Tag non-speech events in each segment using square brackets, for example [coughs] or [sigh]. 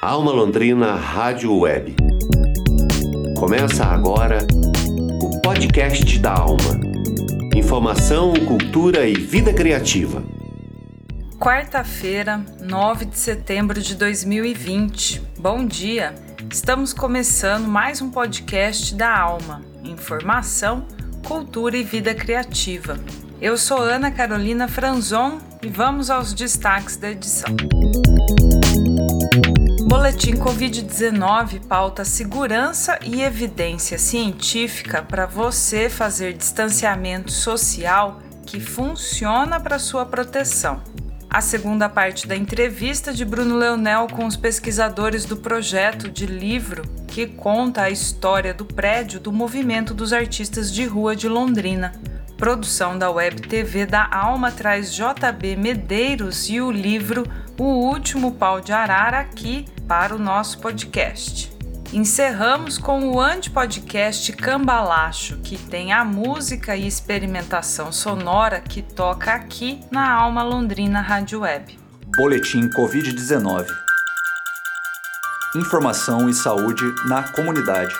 Alma Londrina Rádio Web. Começa agora o podcast da Alma. Informação, cultura e vida criativa. Quarta-feira, 9 de setembro de 2020. Bom dia! Estamos começando mais um podcast da Alma. Informação, cultura e vida criativa. Eu sou Ana Carolina Franzon e vamos aos destaques da edição. Boletim Covid-19 pauta segurança e evidência científica para você fazer distanciamento social que funciona para sua proteção. A segunda parte da entrevista de Bruno Leonel com os pesquisadores do projeto de livro que conta a história do prédio do Movimento dos Artistas de Rua de Londrina. Produção da Web TV da Alma traz JB Medeiros e o livro O Último Pau de Arara aqui para o nosso podcast. Encerramos com o Antipodcast Cambalacho, que tem a música e experimentação sonora que toca aqui na Alma Londrina Rádio Web. Boletim Covid-19 Informação e saúde na comunidade.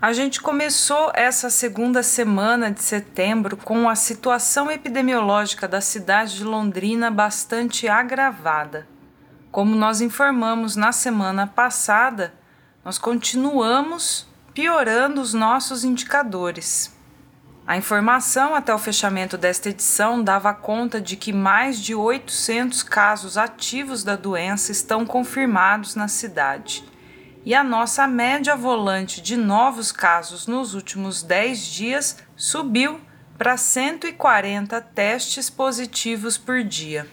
A gente começou essa segunda semana de setembro com a situação epidemiológica da cidade de Londrina bastante agravada. Como nós informamos na semana passada, nós continuamos piorando os nossos indicadores. A informação até o fechamento desta edição dava conta de que mais de 800 casos ativos da doença estão confirmados na cidade e a nossa média volante de novos casos nos últimos 10 dias subiu para 140 testes positivos por dia.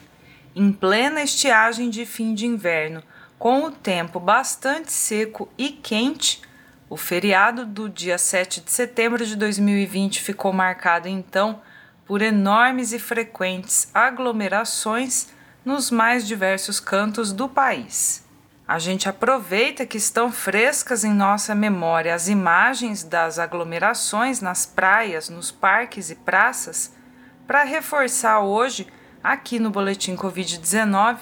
Em plena estiagem de fim de inverno, com o tempo bastante seco e quente, o feriado do dia 7 de setembro de 2020 ficou marcado então por enormes e frequentes aglomerações nos mais diversos cantos do país. A gente aproveita que estão frescas em nossa memória as imagens das aglomerações nas praias, nos parques e praças para reforçar hoje, aqui no Boletim Covid-19,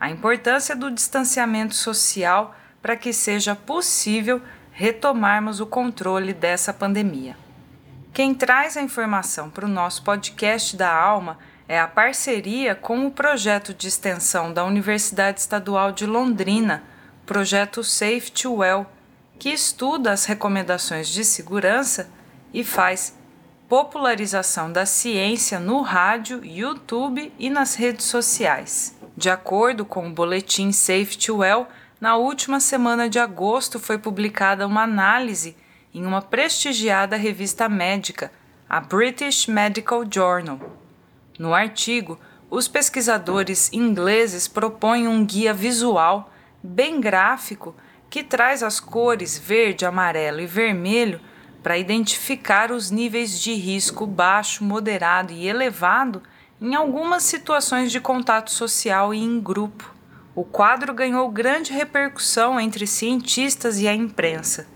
a importância do distanciamento social para que seja possível retomarmos o controle dessa pandemia. Quem traz a informação para o nosso podcast da Alma é a parceria com o projeto de extensão da Universidade Estadual de Londrina, projeto Safe to Well, que estuda as recomendações de segurança e faz popularização da ciência no rádio, YouTube e nas redes sociais. De acordo com o boletim Safe to Well, na última semana de agosto foi publicada uma análise em uma prestigiada revista médica, a British Medical Journal. No artigo, os pesquisadores ingleses propõem um guia visual bem gráfico que traz as cores verde, amarelo e vermelho para identificar os níveis de risco baixo, moderado e elevado em algumas situações de contato social e em grupo. O quadro ganhou grande repercussão entre cientistas e a imprensa,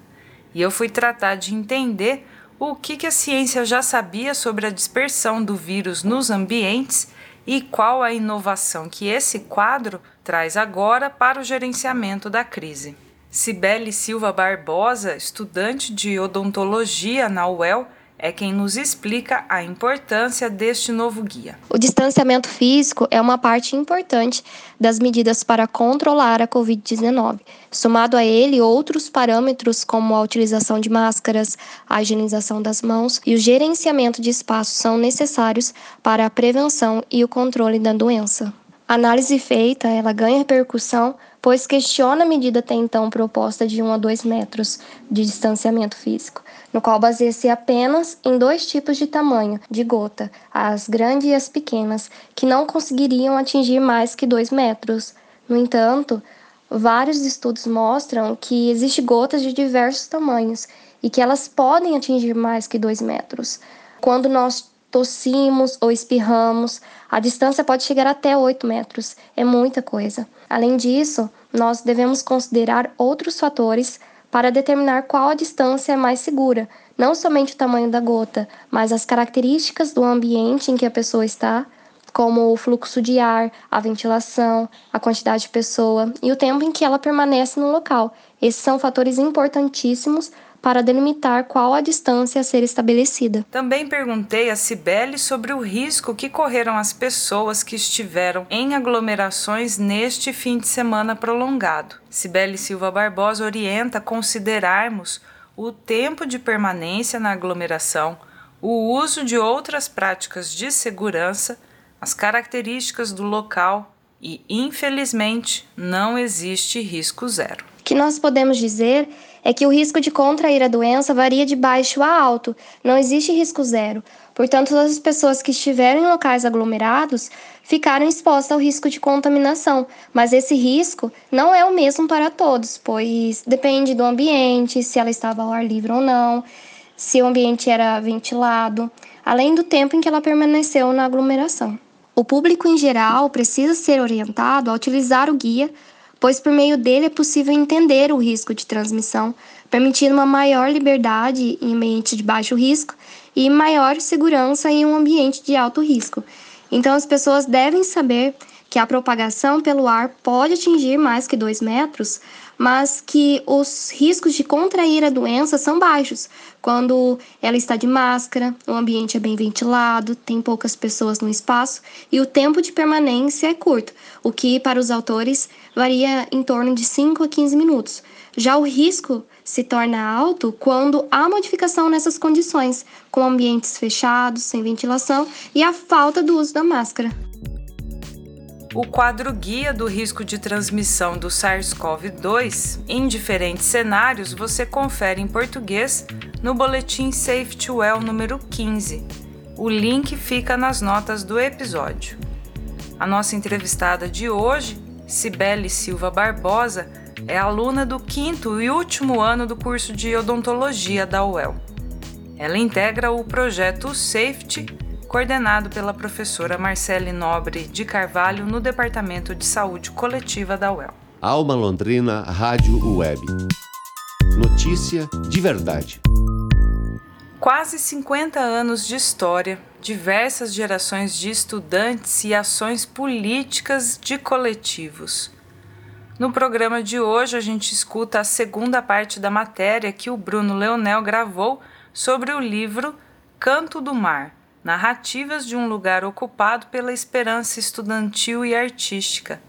e eu fui tratar de entender o que, que a ciência já sabia sobre a dispersão do vírus nos ambientes e qual a inovação que esse quadro traz agora para o gerenciamento da crise. Cibele Silva Barbosa, estudante de odontologia na UEL, é quem nos explica a importância deste novo guia. O distanciamento físico é uma parte importante das medidas para controlar a Covid-19. Somado a ele, outros parâmetros como a utilização de máscaras, a higienização das mãos e o gerenciamento de espaço são necessários para a prevenção e o controle da doença. A análise feita, ela ganha repercussão, pois questiona a medida até então proposta de 1 a 2 metros de distanciamento físico, no qual baseia-se apenas em dois tipos de tamanho de gota, as grandes e as pequenas, que não conseguiriam atingir mais que 2 metros. No entanto, vários estudos mostram que existem gotas de diversos tamanhos e que elas podem atingir mais que 2 metros. Quando nós tossimos ou espirramos, a distância pode chegar até 8 metros. É muita coisa. Além disso, nós devemos considerar outros fatores para determinar qual a distância é mais segura, não somente o tamanho da gota, mas as características do ambiente em que a pessoa está, como o fluxo de ar, a ventilação, a quantidade de pessoa e o tempo em que ela permanece no local. Esses são fatores importantíssimos para delimitar qual a distância a ser estabelecida. Também perguntei a Cibele sobre o risco que correram as pessoas que estiveram em aglomerações neste fim de semana prolongado. Cibele Silva Barbosa orienta considerarmos o tempo de permanência na aglomeração, o uso de outras práticas de segurança, as características do local e, infelizmente, não existe risco zero. O que nós podemos dizer é que o risco de contrair a doença varia de baixo a alto, não existe risco zero. Portanto, todas as pessoas que estiverem em locais aglomerados ficaram expostas ao risco de contaminação, mas esse risco não é o mesmo para todos, pois depende do ambiente, se ela estava ao ar livre ou não, se o ambiente era ventilado, além do tempo em que ela permaneceu na aglomeração. O público em geral precisa ser orientado a utilizar o guia pois por meio dele é possível entender o risco de transmissão, permitindo uma maior liberdade em ambiente de baixo risco e maior segurança em um ambiente de alto risco. Então, as pessoas devem saber que a propagação pelo ar pode atingir mais que 2 metros, mas que os riscos de contrair a doença são baixos quando ela está de máscara, o ambiente é bem ventilado, tem poucas pessoas no espaço e o tempo de permanência é curto, o que para os autores varia em torno de 5 a 15 minutos. Já o risco se torna alto quando há modificação nessas condições, com ambientes fechados, sem ventilação e a falta do uso da máscara. O quadro guia do risco de transmissão do SARS-CoV-2 em diferentes cenários você confere em português no boletim Safety Well número 15. O link fica nas notas do episódio. A nossa entrevistada de hoje, Cibele Silva Barbosa, é aluna do quinto e último ano do curso de odontologia da UEL. Ela integra o projeto Safety coordenado pela professora Marcele Nobre de Carvalho no Departamento de Saúde Coletiva da UEL. Alma Londrina Rádio Web. Notícia de verdade. Quase 50 anos de história, diversas gerações de estudantes e ações políticas de coletivos. No programa de hoje, a gente escuta a segunda parte da matéria que o Bruno Leonel gravou sobre o livro Canto do Mar Narrativas de um lugar ocupado pela esperança estudantil e artística.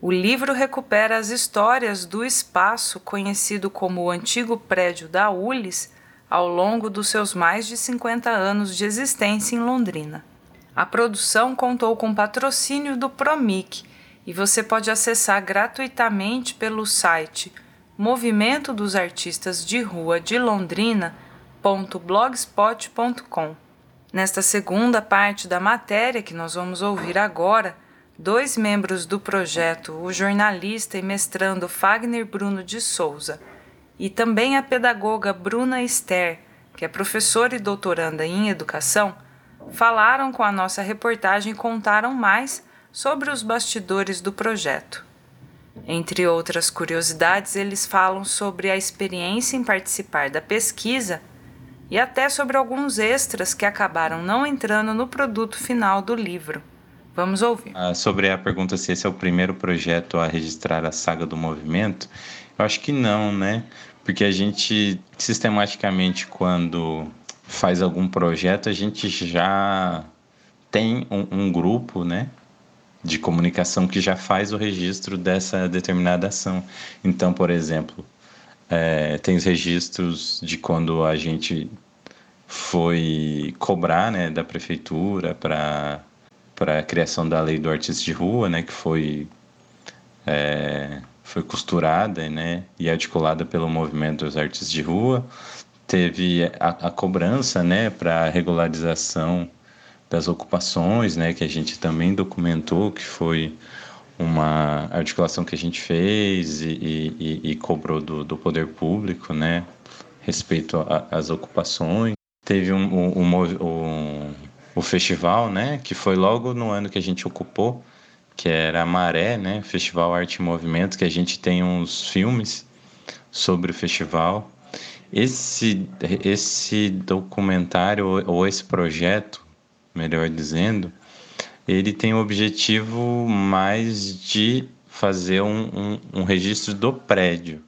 O livro recupera as histórias do espaço conhecido como o antigo prédio da ULIS ao longo dos seus mais de 50 anos de existência em Londrina. A produção contou com patrocínio do Promic e você pode acessar gratuitamente pelo site Movimento dos Artistas de Rua de Londrina.blogspot.com. Nesta segunda parte da matéria que nós vamos ouvir agora, dois membros do projeto, o jornalista e mestrando Fagner Bruno de Souza e também a pedagoga Bruna Esther, que é professora e doutoranda em educação, falaram com a nossa reportagem e contaram mais sobre os bastidores do projeto. Entre outras curiosidades, eles falam sobre a experiência em participar da pesquisa e até sobre alguns extras que acabaram não entrando no produto final do livro. Vamos ouvir. Ah, sobre a pergunta se esse é o primeiro projeto a registrar a saga do movimento, eu acho que não, né? Porque a gente sistematicamente, quando faz algum projeto, a gente já tem um, um grupo, né? De comunicação que já faz o registro dessa determinada ação. Então, por exemplo, é, tem os registros de quando a gente foi cobrar né, da prefeitura para a criação da lei do artista de rua, né, que foi, é, foi costurada né, e articulada pelo movimento dos artistas de rua. Teve a, a cobrança né, para a regularização das ocupações, né, que a gente também documentou, que foi uma articulação que a gente fez e, e, e cobrou do, do, poder público, né, respeito às ocupações. Teve um, um, um, o festival, né, que foi logo no ano que a gente ocupou, que era a Maré, né, Festival Arte e Movimento, que a gente tem uns filmes sobre o festival. Esse, esse documentário, ou esse projeto, melhor dizendo, ele tem o objetivo mais de fazer um, um, um registro do prédio.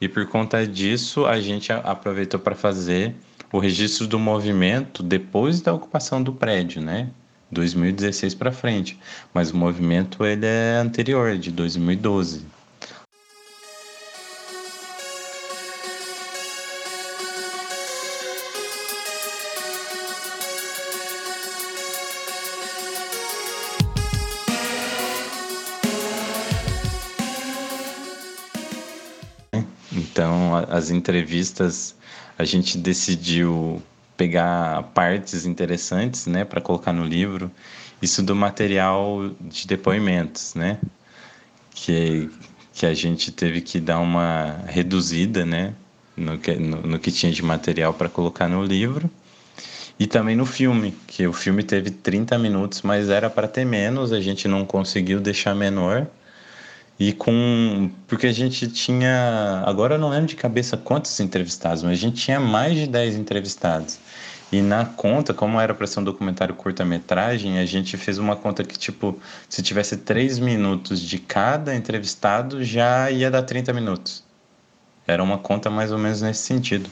E por conta disso, a gente aproveitou para fazer o registro do movimento depois da ocupação do prédio, né? 2016 para frente. Mas o movimento ele é anterior, de 2012. Então, as entrevistas, a gente decidiu pegar partes interessantes, né, para colocar no livro. Isso do material de depoimentos, né, que que a gente teve que dar uma reduzida, né, no que, no, no que tinha de material para colocar no livro. E também no filme, que o filme teve 30 minutos, mas era para ter menos, a gente não conseguiu deixar menor. E com. Porque a gente tinha. Agora eu não lembro de cabeça quantos entrevistados, mas a gente tinha mais de 10 entrevistados. E na conta, como era para ser um documentário curta-metragem, a gente fez uma conta que, tipo, se tivesse 3 minutos de cada entrevistado, já ia dar 30 minutos. Era uma conta mais ou menos nesse sentido.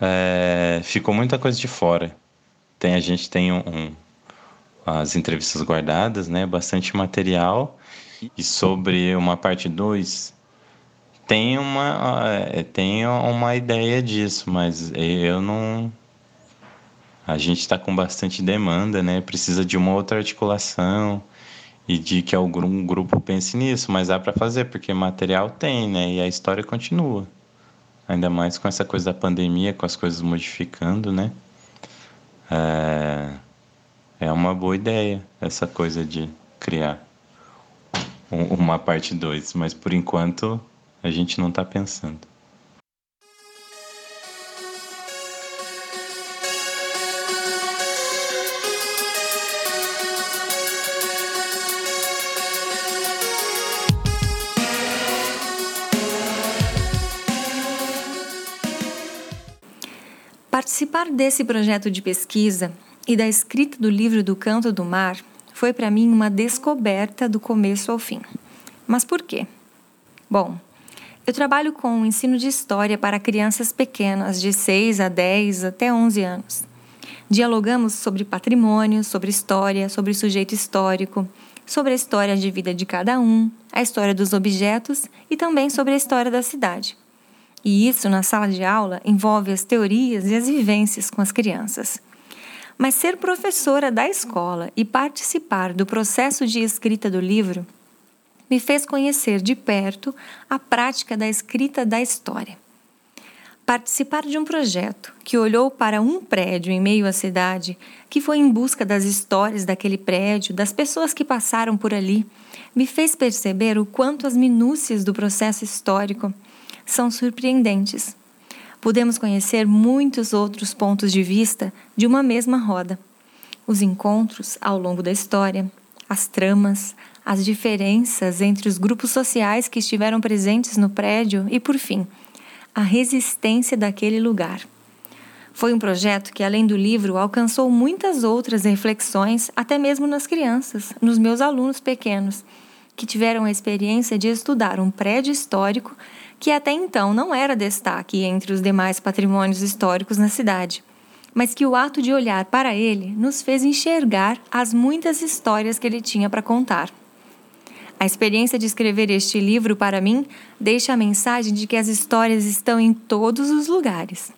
É, ficou muita coisa de fora. Tem, a gente tem um, um as entrevistas guardadas, né? Bastante material e sobre uma parte 2, tem uma, é, tem uma ideia disso, mas eu não. A gente está com bastante demanda, né? Precisa de uma outra articulação e de que algum grupo pense nisso, mas dá para fazer, porque material tem, né? E a história continua. Ainda mais com essa coisa da pandemia, com as coisas modificando, né? É, é uma boa ideia essa coisa de criar uma parte 2, mas por enquanto a gente não está pensando. Participar desse projeto de pesquisa e da escrita do livro do Canto do Mar foi para mim uma descoberta do começo ao fim. Mas por quê? Bom, eu trabalho com o ensino de história para crianças pequenas, de 6 a 10 até 11 anos. Dialogamos sobre patrimônio, sobre história, sobre sujeito histórico, sobre a história de vida de cada um, a história dos objetos e também sobre a história da cidade. E isso, na sala de aula, envolve as teorias e as vivências com as crianças. Mas ser professora da escola e participar do processo de escrita do livro me fez conhecer de perto a prática da escrita da história. Participar de um projeto que olhou para um prédio em meio à cidade, que foi em busca das histórias daquele prédio, das pessoas que passaram por ali, me fez perceber o quanto as minúcias do processo histórico são surpreendentes podemos conhecer muitos outros pontos de vista de uma mesma roda. Os encontros ao longo da história, as tramas, as diferenças entre os grupos sociais que estiveram presentes no prédio e, por fim, a resistência daquele lugar. Foi um projeto que, além do livro, alcançou muitas outras reflexões, até mesmo nas crianças, nos meus alunos pequenos, que tiveram a experiência de estudar um prédio histórico que até então não era destaque entre os demais patrimônios históricos na cidade, mas que o ato de olhar para ele nos fez enxergar as muitas histórias que ele tinha para contar. A experiência de escrever este livro, para mim, deixa a mensagem de que as histórias estão em todos os lugares,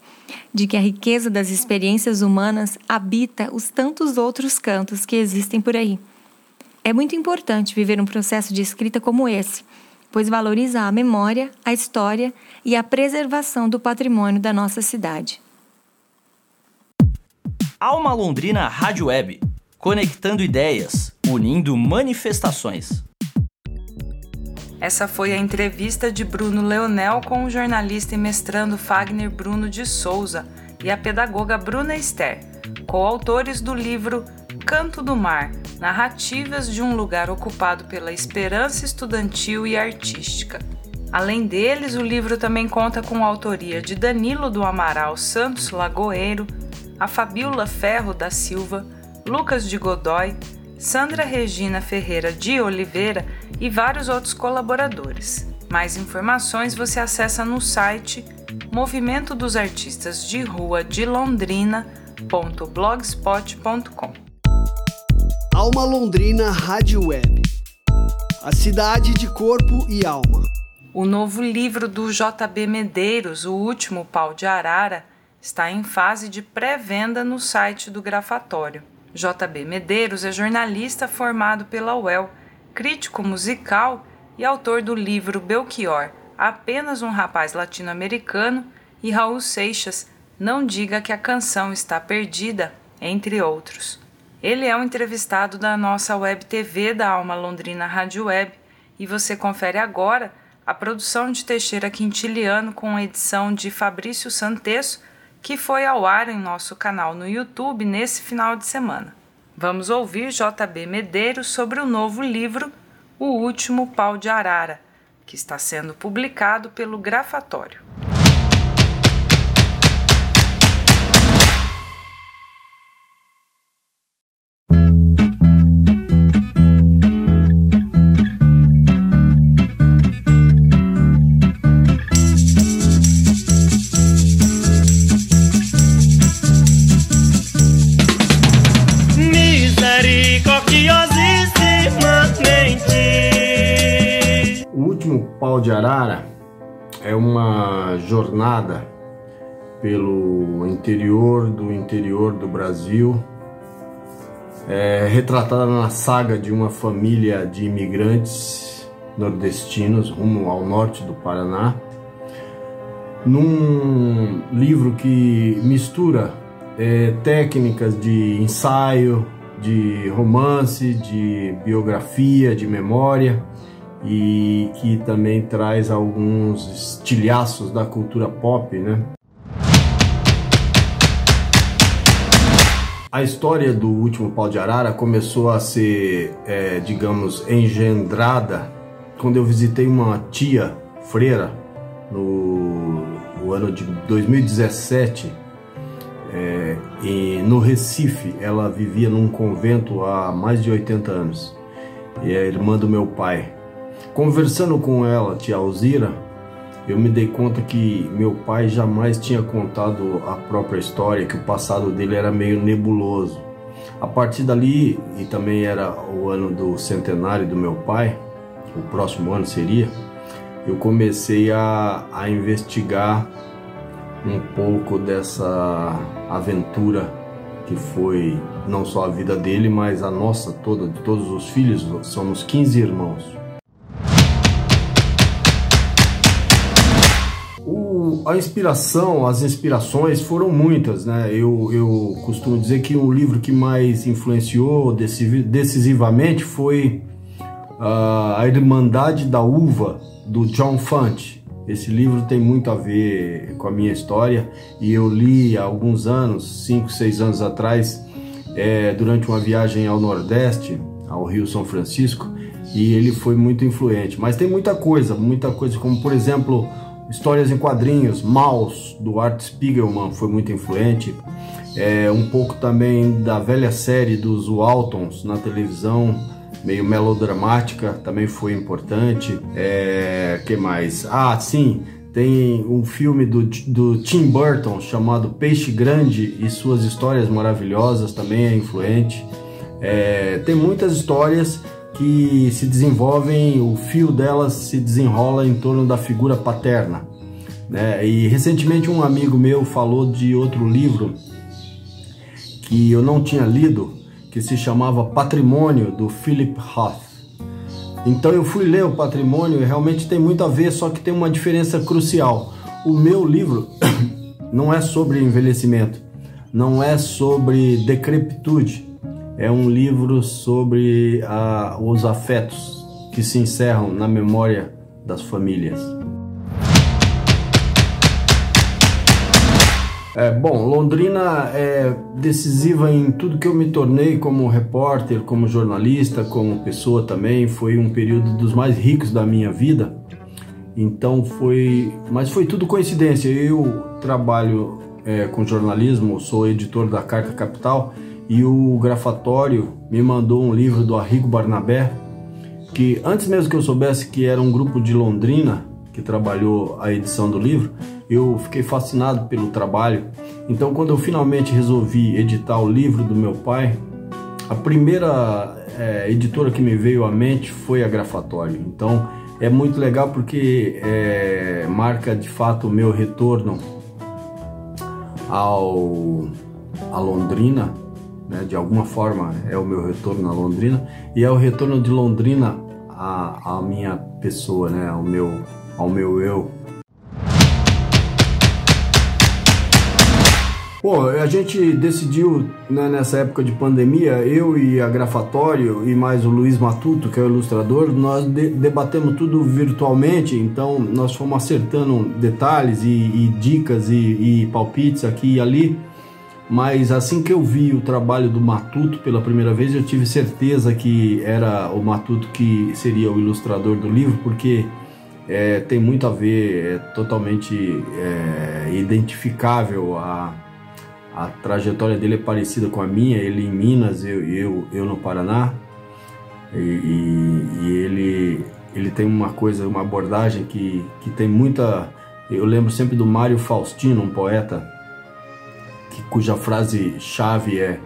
de que a riqueza das experiências humanas habita os tantos outros cantos que existem por aí. É muito importante viver um processo de escrita como esse pois valoriza a memória, a história e a preservação do patrimônio da nossa cidade. Alma Londrina Rádio Web, conectando ideias, unindo manifestações. Essa foi a entrevista de Bruno Leonel com o jornalista e mestrando Fagner Bruno de Souza e a pedagoga Bruna Esther, coautores do livro Canto do Mar narrativas de um lugar ocupado pela esperança estudantil e artística. Além deles, o livro também conta com a autoria de Danilo do Amaral Santos Lagoeiro, a Fabiola Ferro da Silva, Lucas de Godoy, Sandra Regina Ferreira de Oliveira e vários outros colaboradores. Mais informações você acessa no site Movimento dos Artistas de Rua de Londrina.blogspot.com. Alma Londrina Rádio Web. A cidade de corpo e alma. O novo livro do JB Medeiros, O Último Pau de Arara, está em fase de pré-venda no site do Grafatório. JB Medeiros é jornalista formado pela UEL, crítico musical e autor do livro Belchior, Apenas um Rapaz Latino-Americano, e Raul Seixas, Não Diga que a Canção Está Perdida, entre outros. Ele é um entrevistado da nossa web TV da Alma Londrina Rádio Web e você confere agora a produção de Teixeira Quintiliano com edição de Fabrício Santesso, que foi ao ar em nosso canal no YouTube nesse final de semana. Vamos ouvir JB Medeiros sobre o novo livro O Último Pau de Arara, que está sendo publicado pelo Grafatório. Pau de Arara é uma jornada pelo interior do interior do Brasil, é, retratada na saga de uma família de imigrantes nordestinos rumo ao norte do Paraná, num livro que mistura é, técnicas de ensaio, de romance, de biografia, de memória e que também traz alguns estilhaços da cultura pop, né? A história do último pau de arara começou a ser, é, digamos, engendrada quando eu visitei uma tia freira no, no ano de 2017 é, e no Recife. Ela vivia num convento há mais de 80 anos e é irmã do meu pai. Conversando com ela, tia Alzira, eu me dei conta que meu pai jamais tinha contado a própria história, que o passado dele era meio nebuloso. A partir dali, e também era o ano do centenário do meu pai, o próximo ano seria, eu comecei a, a investigar um pouco dessa aventura que foi não só a vida dele, mas a nossa toda, de todos os filhos, somos 15 irmãos. A inspiração, as inspirações foram muitas, né? Eu, eu costumo dizer que o livro que mais influenciou decisivamente foi uh, A Irmandade da Uva, do John Fante. Esse livro tem muito a ver com a minha história e eu li há alguns anos, 5, 6 anos atrás, é, durante uma viagem ao Nordeste, ao Rio São Francisco, e ele foi muito influente. Mas tem muita coisa, muita coisa, como por exemplo Histórias em quadrinhos, Maus, do Art Spiegelman, foi muito influente. É, um pouco também da velha série dos Waltons na televisão, meio melodramática, também foi importante. É, que mais? Ah, sim, tem um filme do, do Tim Burton chamado Peixe Grande e suas histórias maravilhosas, também é influente. É, tem muitas histórias que se desenvolvem, o fio delas se desenrola em torno da figura paterna. Né? E recentemente um amigo meu falou de outro livro que eu não tinha lido, que se chamava Patrimônio, do Philip Roth. Então eu fui ler o Patrimônio e realmente tem muito a ver, só que tem uma diferença crucial. O meu livro [coughs] não é sobre envelhecimento, não é sobre decrepitude, é um livro sobre ah, os afetos que se encerram na memória das famílias. É, bom, Londrina é decisiva em tudo que eu me tornei como repórter, como jornalista, como pessoa também. Foi um período dos mais ricos da minha vida. Então foi, mas foi tudo coincidência. Eu trabalho é, com jornalismo, sou editor da Carta Capital e o Grafatório me mandou um livro do Arrigo Barnabé, que antes mesmo que eu soubesse que era um grupo de Londrina que trabalhou a edição do livro, eu fiquei fascinado pelo trabalho. Então, quando eu finalmente resolvi editar o livro do meu pai, a primeira é, editora que me veio à mente foi a Grafatório. Então, é muito legal porque é, marca de fato o meu retorno ao a Londrina, né? de alguma forma é o meu retorno a Londrina e é o retorno de Londrina à, à minha pessoa, né? ao meu ao meu eu. Bom, a gente decidiu né, nessa época de pandemia, eu e a Grafatório e mais o Luiz Matuto, que é o ilustrador, nós de debatemos tudo virtualmente, então nós fomos acertando detalhes e, e dicas e, e palpites aqui e ali. Mas assim que eu vi o trabalho do Matuto pela primeira vez, eu tive certeza que era o Matuto que seria o ilustrador do livro, porque é, tem muito a ver, é totalmente é, identificável a, a trajetória dele é parecida com a minha, ele em Minas, eu, eu, eu no Paraná, e, e, e ele, ele tem uma coisa, uma abordagem que, que tem muita. Eu lembro sempre do Mário Faustino, um poeta, que, cuja frase chave é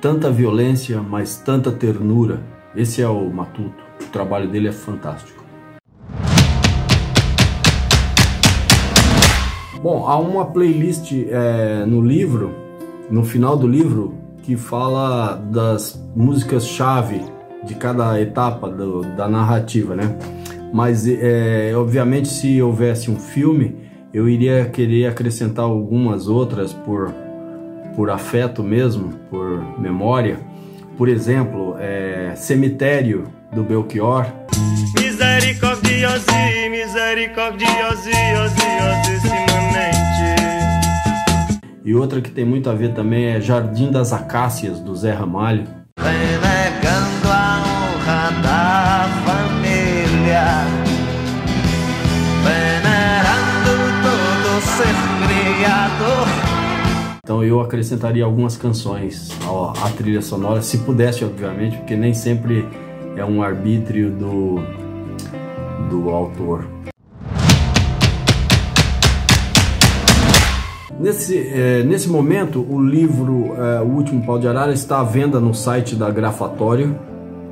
tanta violência, mas tanta ternura. Esse é o Matuto. O trabalho dele é fantástico. Bom, há uma playlist é, no livro, no final do livro, que fala das músicas-chave de cada etapa do, da narrativa, né? Mas, é, obviamente, se houvesse um filme, eu iria querer acrescentar algumas outras por, por afeto mesmo, por memória. Por exemplo, é, Cemitério, do Belchior. Misericordiosi, misericordiosi, E outra que tem muito a ver também é Jardim das Acácias, do Zé Ramalho. Renegando a honra da Então eu acrescentaria algumas canções à trilha sonora, se pudesse, obviamente, porque nem sempre é um arbítrio do, do autor. Nesse, é, nesse momento, o livro é, O Último Pau de Arara está à venda no site da Grafatório.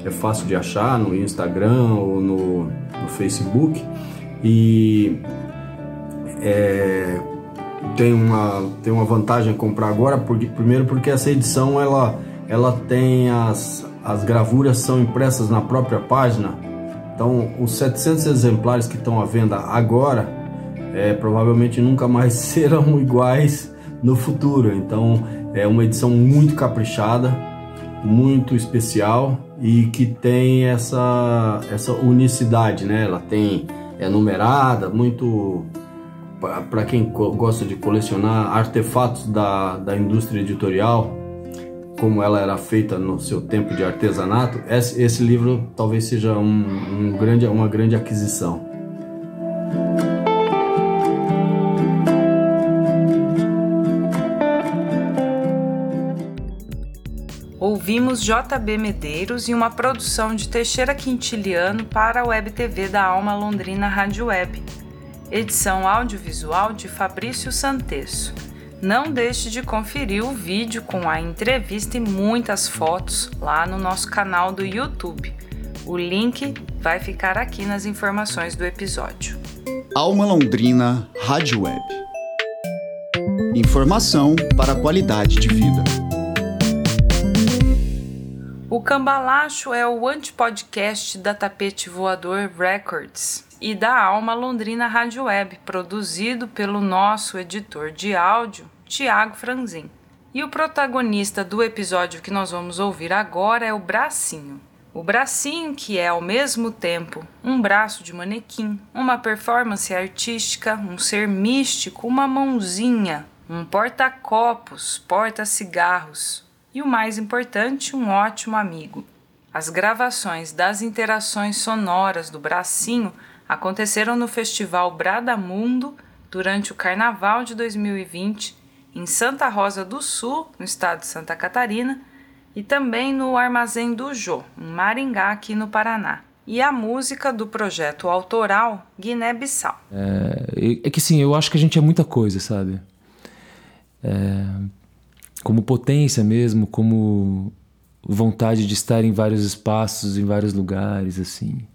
É fácil de achar no Instagram ou no, no Facebook. E é, tem, uma, tem uma vantagem comprar agora, porque, primeiro porque essa edição ela, ela tem as, as gravuras são impressas na própria página. Então, os 700 exemplares que estão à venda agora é, provavelmente nunca mais [laughs] serão iguais no futuro. Então é uma edição muito caprichada, muito especial e que tem essa, essa unicidade, né? Ela tem é numerada, muito para quem gosta de colecionar artefatos da, da indústria editorial, como ela era feita no seu tempo de artesanato, esse, esse livro talvez seja um, um grande, uma grande aquisição. Ouvimos JB Medeiros e uma produção de Teixeira Quintiliano para a Web TV da Alma Londrina Rádio Web. Edição audiovisual de Fabrício Santesso. Não deixe de conferir o vídeo com a entrevista e muitas fotos lá no nosso canal do YouTube. O link vai ficar aqui nas informações do episódio. Alma Londrina Rádio Web. Informação para a qualidade de vida. O Cambalacho é o antipodcast da Tapete Voador Records e da Alma Londrina Rádio Web, produzido pelo nosso editor de áudio, Tiago Franzin. E o protagonista do episódio que nós vamos ouvir agora é o Bracinho. O bracinho, que é ao mesmo tempo um braço de manequim, uma performance artística, um ser místico, uma mãozinha, um porta-copos, porta-cigarros, e o mais importante, um ótimo amigo. As gravações das interações sonoras do Bracinho aconteceram no Festival Bradamundo durante o Carnaval de 2020 em Santa Rosa do Sul, no estado de Santa Catarina, e também no Armazém do Jô, em Maringá, aqui no Paraná. E a música do projeto autoral Guiné-Bissau. É, é que sim, eu acho que a gente é muita coisa, sabe? É, como potência mesmo, como vontade de estar em vários espaços, em vários lugares, assim.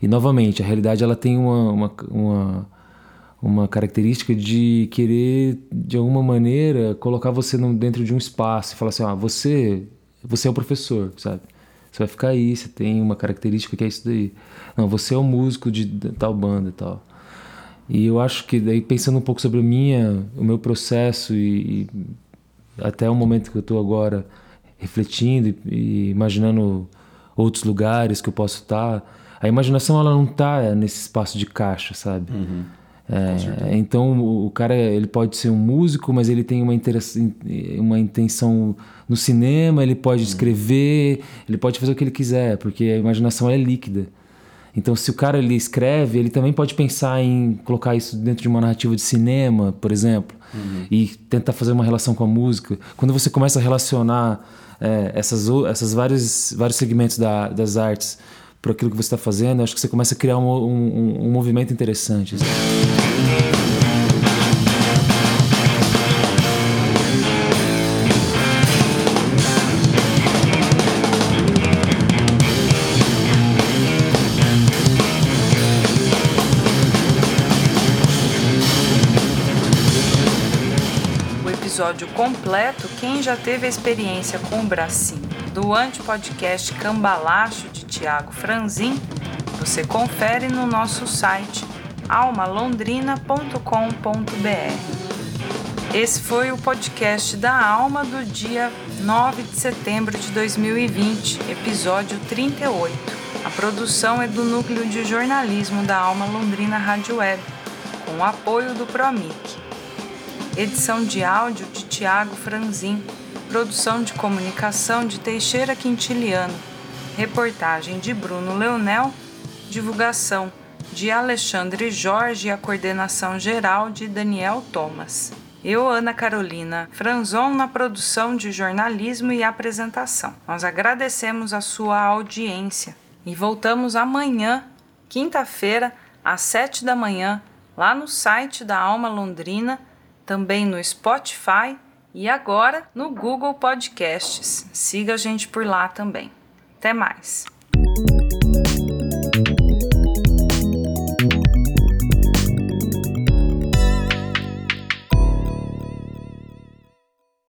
E novamente, a realidade ela tem uma, uma, uma, uma característica de querer, de alguma maneira, colocar você dentro de um espaço e falar assim: ah, você, você é o professor, sabe? Você vai ficar aí, você tem uma característica que é isso daí. Não, você é o músico de tal banda e tal. E eu acho que daí pensando um pouco sobre a minha, o meu processo e, e até o momento que eu estou agora refletindo e, e, imaginando outros lugares que eu posso estar, a imaginação ela não está nesse espaço de caixa, sabe? Uhum. É, então o cara ele pode ser um músico, mas ele tem uma, uma intenção no cinema, ele pode uhum. escrever, ele pode fazer o que ele quiser, porque a imaginação é líquida. Então, se o cara ele escreve, ele também pode pensar em colocar isso dentro de uma narrativa de cinema, por exemplo, uhum. e tentar fazer uma relação com a música. Quando você começa a relacionar é, essas, essas vários, vários segmentos da, das artes para aquilo que você está fazendo, acho que você começa a criar um, um, um movimento interessante. Assim. episódio completo quem já teve a experiência com o bracinho do anti-podcast Cambalacho de Tiago Franzin, você confere no nosso site almalondrina.com.br. Esse foi o podcast da Alma do dia 9 de setembro de 2020, episódio 38. A produção é do Núcleo de Jornalismo da Alma Londrina Rádio Web, com o apoio do Promic. Edição de áudio de Tiago Franzin. Produção de comunicação de Teixeira Quintiliano. Reportagem de Bruno Leonel. Divulgação de Alexandre Jorge e a coordenação geral de Daniel Thomas. Eu, Ana Carolina Franzon, na produção de jornalismo e apresentação. Nós agradecemos a sua audiência e voltamos amanhã, quinta-feira, às sete da manhã, lá no site da Alma Londrina também no Spotify e agora no Google Podcasts. Siga a gente por lá também. Até mais!